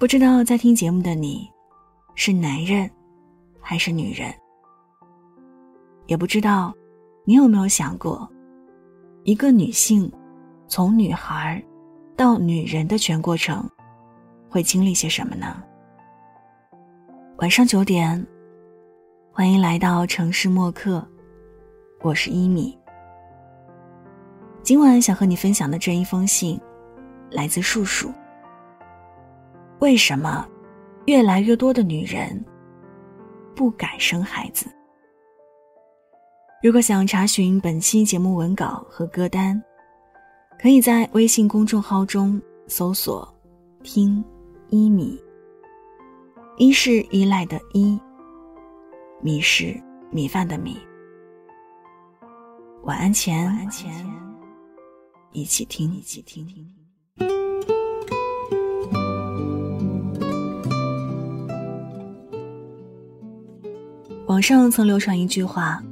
不知道在听节目的你，是男人还是女人？也不知道你有没有想过，一个女性从女孩到女人的全过程，会经历些什么呢？晚上九点，欢迎来到城市默客，我是一米。今晚想和你分享的这一封信，来自树树。为什么越来越多的女人不敢生孩子？如果想查询本期节目文稿和歌单，可以在微信公众号中搜索“听一米”。一是依赖的依，米是米饭的米。晚安前，一起听，一起听。网上曾流传一句话：“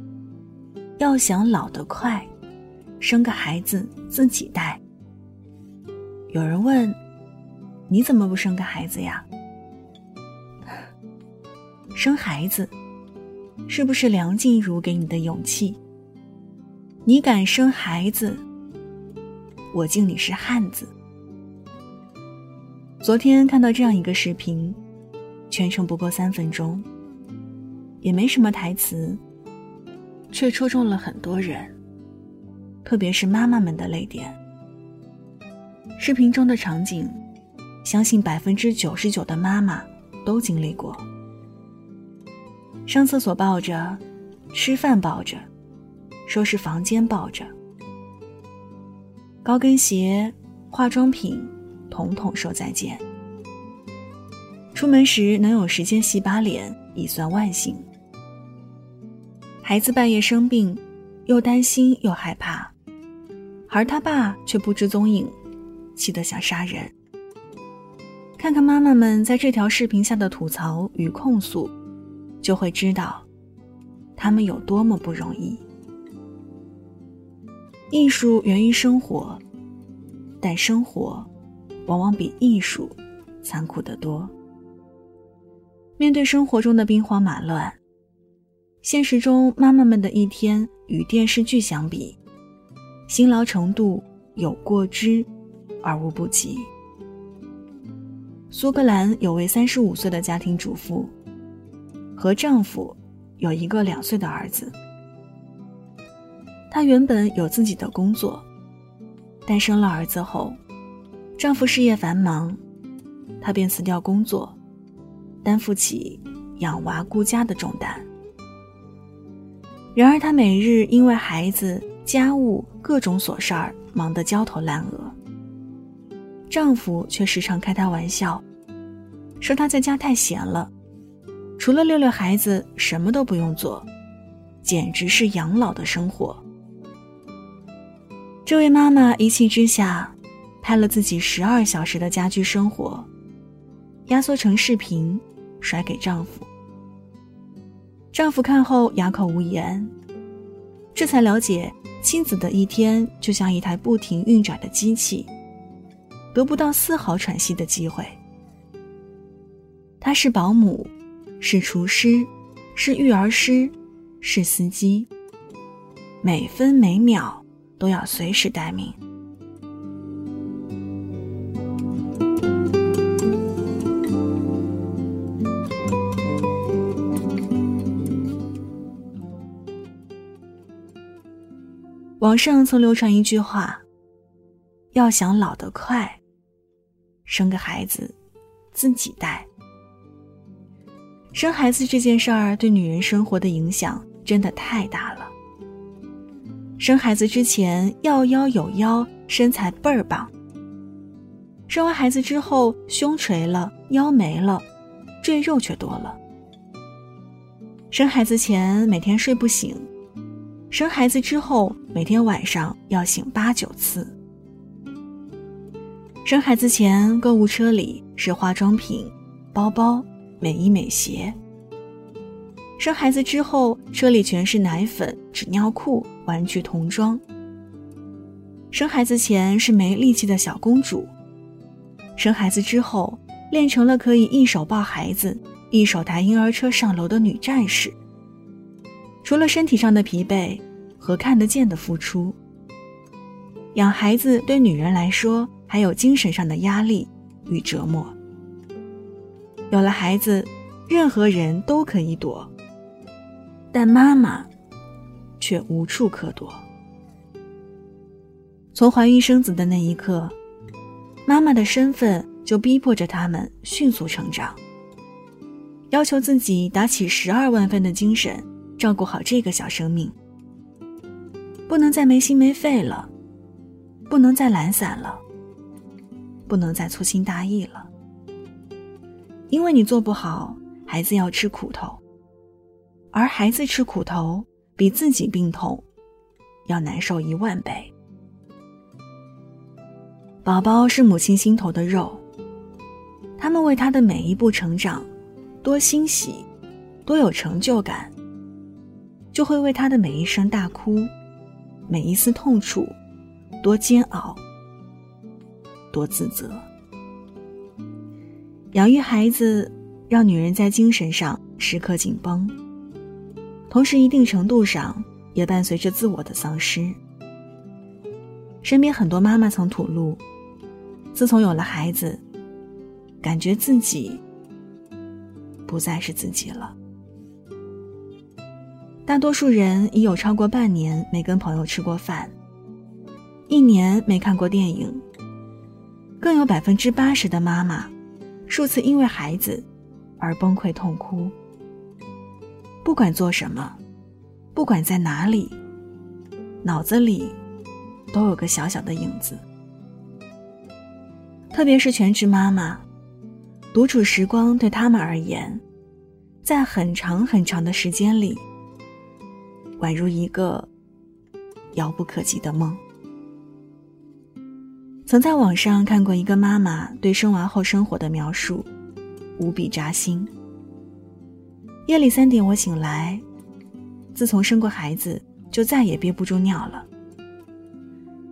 要想老得快，生个孩子自己带。”有人问：“你怎么不生个孩子呀？” 生孩子，是不是梁静茹给你的勇气？你敢生孩子，我敬你是汉子。昨天看到这样一个视频，全程不过三分钟。也没什么台词，却戳中了很多人，特别是妈妈们的泪点。视频中的场景，相信百分之九十九的妈妈都经历过：上厕所抱着，吃饭抱着，收拾房间抱着，高跟鞋、化妆品，统统说再见。出门时能有时间洗把脸，已算万幸。孩子半夜生病，又担心又害怕，而他爸却不知踪影，气得想杀人。看看妈妈们在这条视频下的吐槽与控诉，就会知道，他们有多么不容易。艺术源于生活，但生活往往比艺术残酷得多。面对生活中的兵荒马乱。现实中，妈妈们的一天与电视剧相比，辛劳程度有过之而无不及。苏格兰有位三十五岁的家庭主妇，和丈夫有一个两岁的儿子。她原本有自己的工作，但生了儿子后，丈夫事业繁忙，她便辞掉工作，担负起养娃顾家的重担。然而，她每日因为孩子、家务各种琐事儿忙得焦头烂额。丈夫却时常开她玩笑，说她在家太闲了，除了遛遛孩子，什么都不用做，简直是养老的生活。这位妈妈一气之下，拍了自己十二小时的家居生活，压缩成视频，甩给丈夫。丈夫看后哑口无言，这才了解妻子的一天就像一台不停运转的机器，得不到丝毫喘息的机会。他是保姆，是厨师，是育儿师，是司机，每分每秒都要随时待命。网上曾流传一句话：“要想老得快，生个孩子自己带。”生孩子这件事儿对女人生活的影响真的太大了。生孩子之前要腰有腰，身材倍儿棒；生完孩子之后胸垂了，腰没了，赘肉却多了。生孩子前每天睡不醒。生孩子之后，每天晚上要醒八九次。生孩子前，购物车里是化妆品、包包、美衣美鞋；生孩子之后，车里全是奶粉、纸尿裤、玩具童装。生孩子前是没力气的小公主，生孩子之后练成了可以一手抱孩子、一手抬婴儿车上楼的女战士。除了身体上的疲惫和看得见的付出，养孩子对女人来说还有精神上的压力与折磨。有了孩子，任何人都可以躲，但妈妈却无处可躲。从怀孕生子的那一刻，妈妈的身份就逼迫着他们迅速成长，要求自己打起十二万分的精神照顾好这个小生命，不能再没心没肺了，不能再懒散了，不能再粗心大意了。因为你做不好，孩子要吃苦头，而孩子吃苦头比自己病痛要难受一万倍。宝宝是母亲心头的肉，他们为他的每一步成长多欣喜，多有成就感，就会为他的每一声大哭、每一丝痛楚多煎熬、多自责。养育孩子，让女人在精神上时刻紧绷，同时一定程度上也伴随着自我的丧失。身边很多妈妈曾吐露，自从有了孩子，感觉自己不再是自己了。大多数人已有超过半年没跟朋友吃过饭，一年没看过电影，更有百分之八十的妈妈。数次因为孩子而崩溃痛哭，不管做什么，不管在哪里，脑子里都有个小小的影子。特别是全职妈妈，独处时光对他们而言，在很长很长的时间里，宛如一个遥不可及的梦。曾在网上看过一个妈妈对生娃后生活的描述，无比扎心。夜里三点我醒来，自从生过孩子就再也憋不住尿了。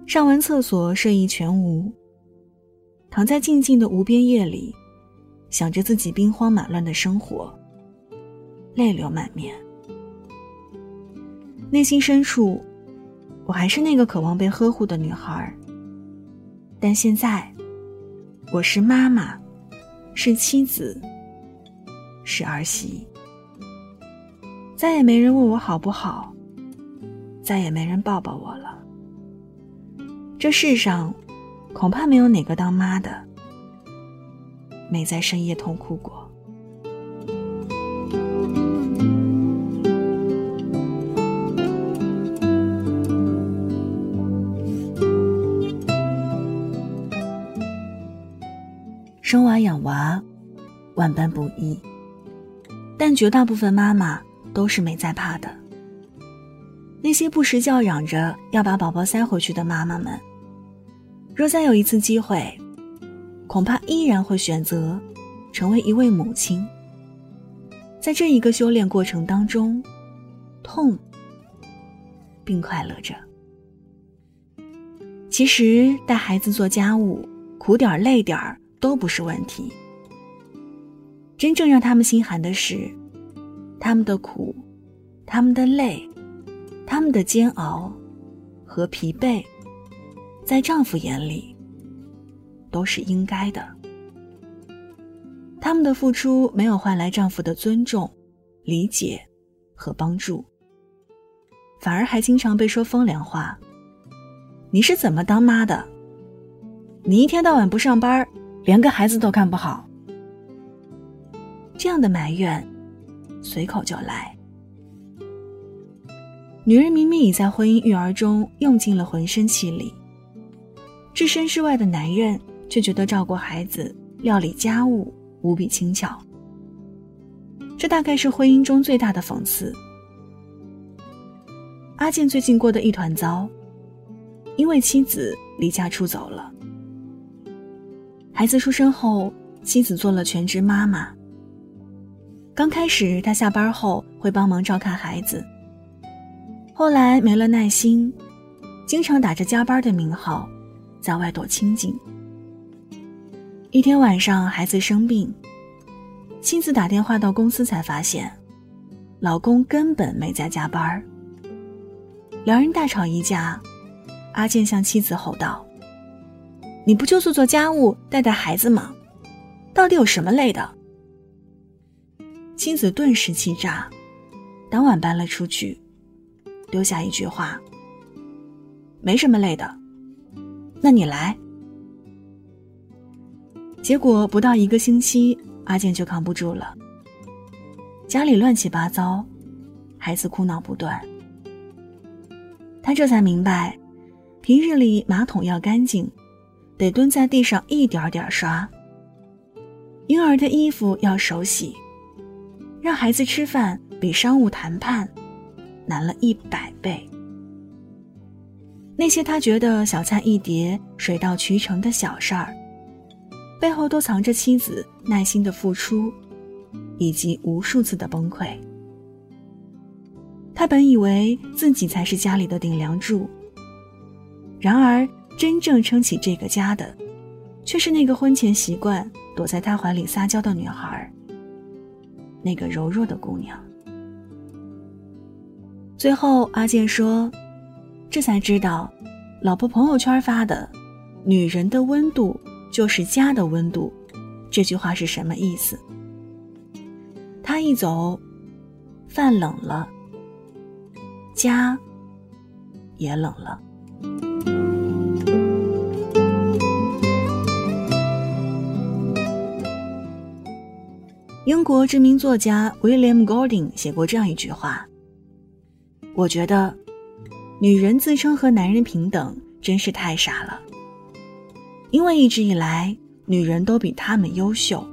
上完厕所睡意全无，躺在静静的无边夜里，想着自己兵荒马乱的生活，泪流满面。内心深处，我还是那个渴望被呵护的女孩。但现在，我是妈妈，是妻子，是儿媳，再也没人问我好不好，再也没人抱抱我了。这世上，恐怕没有哪个当妈的没在深夜痛哭过。生娃养娃，万般不易，但绝大部分妈妈都是没在怕的。那些不时叫嚷着要把宝宝塞回去的妈妈们，若再有一次机会，恐怕依然会选择成为一位母亲。在这一个修炼过程当中，痛并快乐着。其实带孩子做家务，苦点儿累点儿。都不是问题。真正让他们心寒的是，他们的苦，他们的累，他们的煎熬和疲惫，在丈夫眼里都是应该的。他们的付出没有换来丈夫的尊重、理解和帮助，反而还经常被说风凉话：“你是怎么当妈的？你一天到晚不上班。”连个孩子都看不好，这样的埋怨随口就来。女人明明已在婚姻育儿中用尽了浑身气力，置身事外的男人却觉得照顾孩子、料理家务无比轻巧。这大概是婚姻中最大的讽刺。阿健最近过得一团糟，因为妻子离家出走了。孩子出生后，妻子做了全职妈妈。刚开始，他下班后会帮忙照看孩子。后来没了耐心，经常打着加班的名号，在外躲清静。一天晚上，孩子生病，妻子打电话到公司才发现，老公根本没在加班两人大吵一架，阿健向妻子吼道：“你不就做做家务、带带孩子吗？到底有什么累的？”妻子顿时气炸，当晚搬了出去，丢下一句话：“没什么累的，那你来。”结果不到一个星期，阿健就扛不住了。家里乱七八糟，孩子哭闹不断。他这才明白，平日里马桶要干净，得蹲在地上一点点刷；婴儿的衣服要手洗，让孩子吃饭比商务谈判难了一百倍。那些他觉得小菜一碟、水到渠成的小事儿。背后都藏着妻子耐心的付出，以及无数次的崩溃。他本以为自己才是家里的顶梁柱，然而真正撑起这个家的，却是那个婚前习惯躲在他怀里撒娇的女孩，那个柔弱的姑娘。最后，阿健说：“这才知道，老婆朋友圈发的‘女人的温度’。”就是家的温度，这句话是什么意思？他一走，饭冷了，家也冷了。英国知名作家 William Golding 写过这样一句话：“我觉得，女人自称和男人平等，真是太傻了。”因为一直以来，女人都比他们优秀。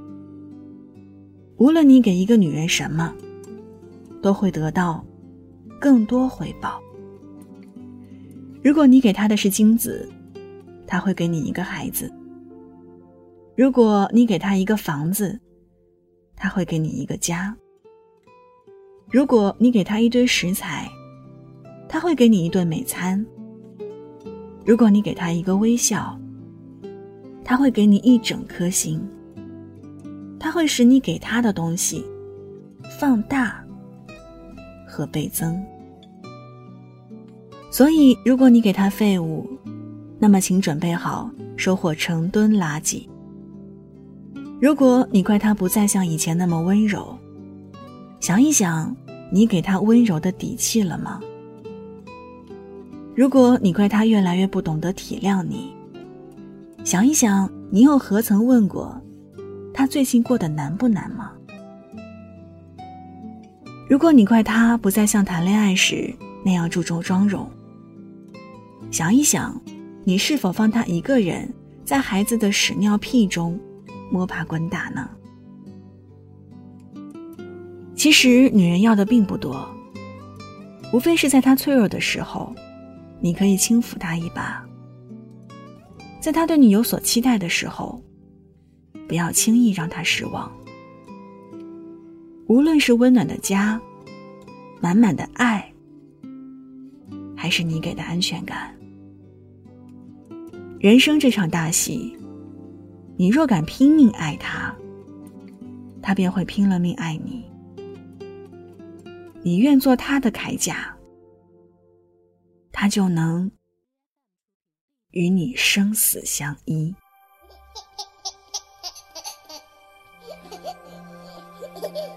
无论你给一个女人什么，都会得到更多回报。如果你给她的是精子，她会给你一个孩子；如果你给她一个房子，他会给你一个家；如果你给他一堆食材，他会给你一顿美餐；如果你给他一个微笑，他会给你一整颗心，他会使你给他的东西放大和倍增。所以，如果你给他废物，那么请准备好收获成吨垃圾。如果你怪他不再像以前那么温柔，想一想，你给他温柔的底气了吗？如果你怪他越来越不懂得体谅你，想一想，你又何曾问过他最近过得难不难吗？如果你怪他不再像谈恋爱时那样注重妆容，想一想，你是否放他一个人在孩子的屎尿屁中摸爬滚打呢？其实，女人要的并不多，无非是在她脆弱的时候，你可以轻抚她一把。在他对你有所期待的时候，不要轻易让他失望。无论是温暖的家、满满的爱，还是你给的安全感，人生这场大戏，你若敢拼命爱他，他便会拼了命爱你。你愿做他的铠甲，他就能。与你生死相依。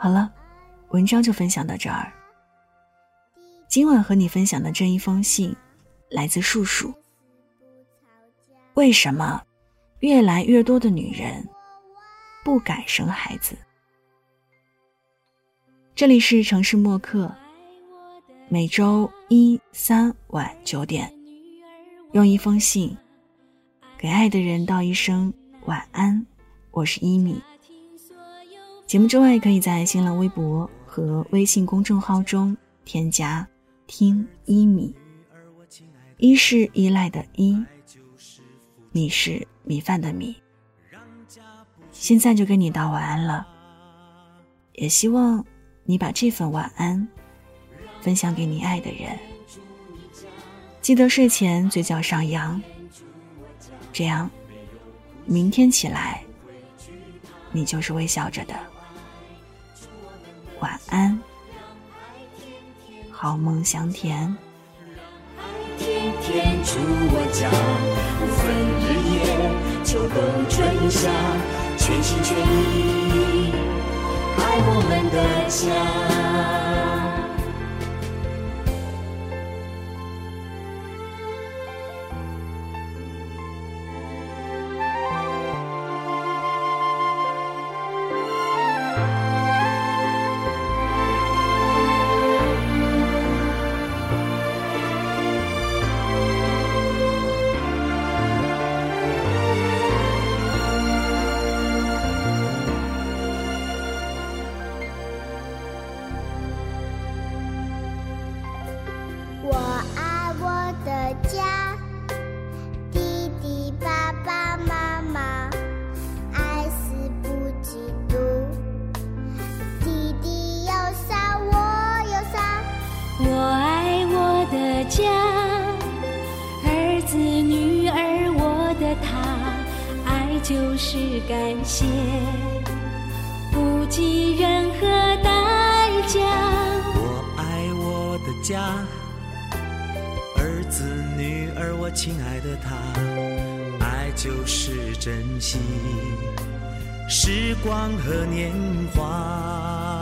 好了，文章就分享到这儿。今晚和你分享的这一封信，来自树树。为什么？越来越多的女人不敢生孩子。这里是城市默客，每周一、三晚九点，用一封信给爱的人道一声晚安。我是一米。节目之外，可以在新浪微博和微信公众号中添加“听一米”，一是依赖的依，米是。米饭的米，现在就跟你道晚安了。也希望你把这份晚安分享给你爱的人。记得睡前嘴角上扬，这样明天起来你就是微笑着的。晚安，好梦香甜。天天住我家，不分日夜，秋冬春夏，全心全意爱我们的家。家，儿子女儿，我的他，爱就是感谢，不计任何代价。我爱我的家，儿子女儿，我亲爱的他，爱就是珍惜时光和年华。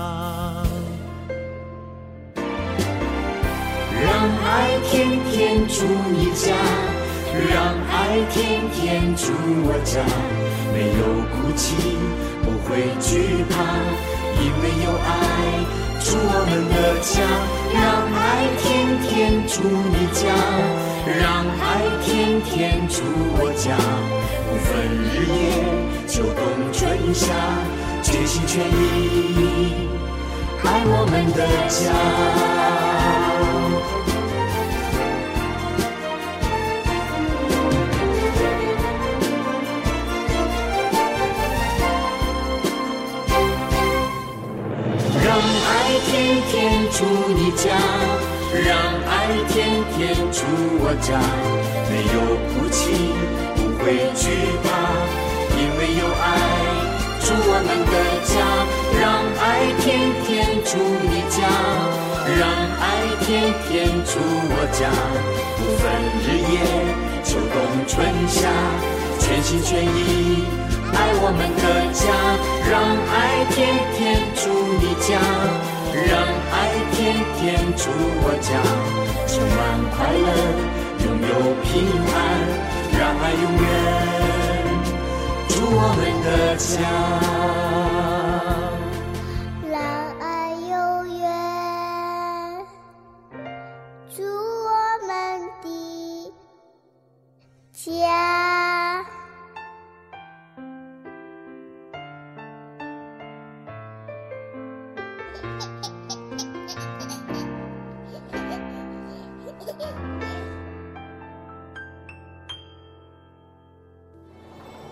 爱天天住你家。让爱天天住我家，没有哭泣，不会惧怕，因为有爱住我们的家。让爱天天住你家，让爱天天住我家，不分日夜，秋冬春夏，全心全意爱我们的家。天天住你家，让爱天天住我家，没有哭泣，不会惧怕，因为有爱住我们的家。让爱天天住你家，让爱天天住我家，不分日夜，秋冬春夏，全心全意爱我们的家。让爱天天住你家。让爱天天住我家，充满快乐，拥有平安。让爱永远住我们的家。